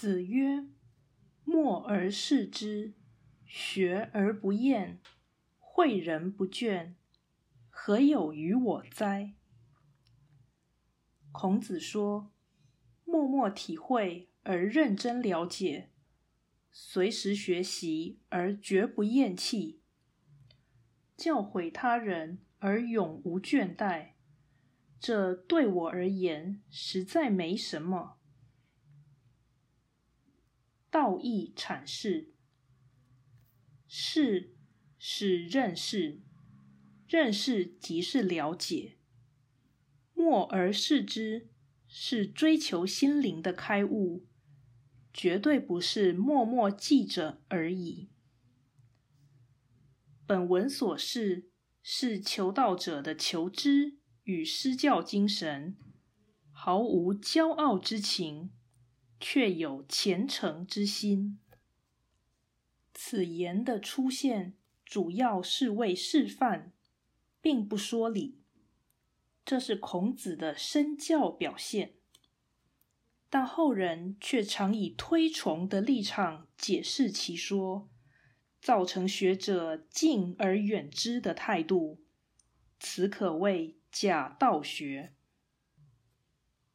子曰：“默而视之，学而不厌，诲人不倦，何有于我哉？”孔子说：“默默体会而认真了解，随时学习而绝不厌弃，教诲他人而永无倦怠。”这对我而言实在没什么。道义阐释：是是认识，认识即是了解。默而视之，是追求心灵的开悟，绝对不是默默记着而已。本文所示是求道者的求知。与施教精神毫无骄傲之情，却有虔诚之心。此言的出现，主要是为示范，并不说理。这是孔子的身教表现，但后人却常以推崇的立场解释其说，造成学者敬而远之的态度。此可谓。假道学。